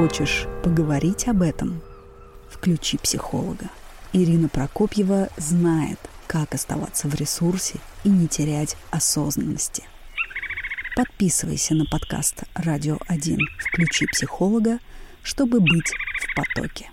Хочешь поговорить об этом? Включи психолога. Ирина Прокопьева знает, как оставаться в ресурсе и не терять осознанности. Подписывайся на подкаст «Радио 1. Включи психолога», чтобы быть в потоке.